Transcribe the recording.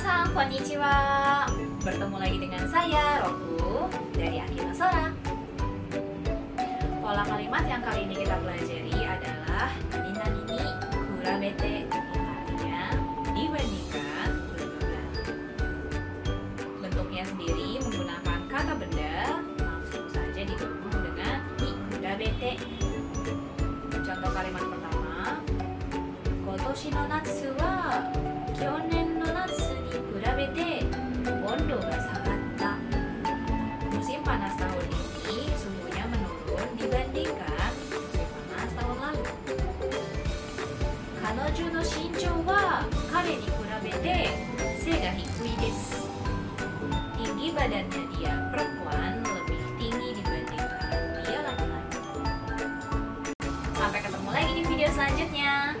Minasan, konnichiwa. Bertemu lagi dengan saya, Roku Dari Akino Sora. Pola kalimat yang kali ini kita pelajari adalah Nina nini kurabete artinya dibandingkan Bentuknya sendiri menggunakan kata benda Langsung saja digabung dengan ni kurabete. Contoh kalimat pertama Kotoshi no natsu wa Kyonen panas tahun ini suhunya menurun dibandingkan musim panas tahun lalu. Kanojo no shinchou wa kare ni kurabete se ga hikui desu. Tinggi badannya dia perempuan lebih tinggi dibandingkan dia laki-laki. Sampai ketemu lagi di video selanjutnya.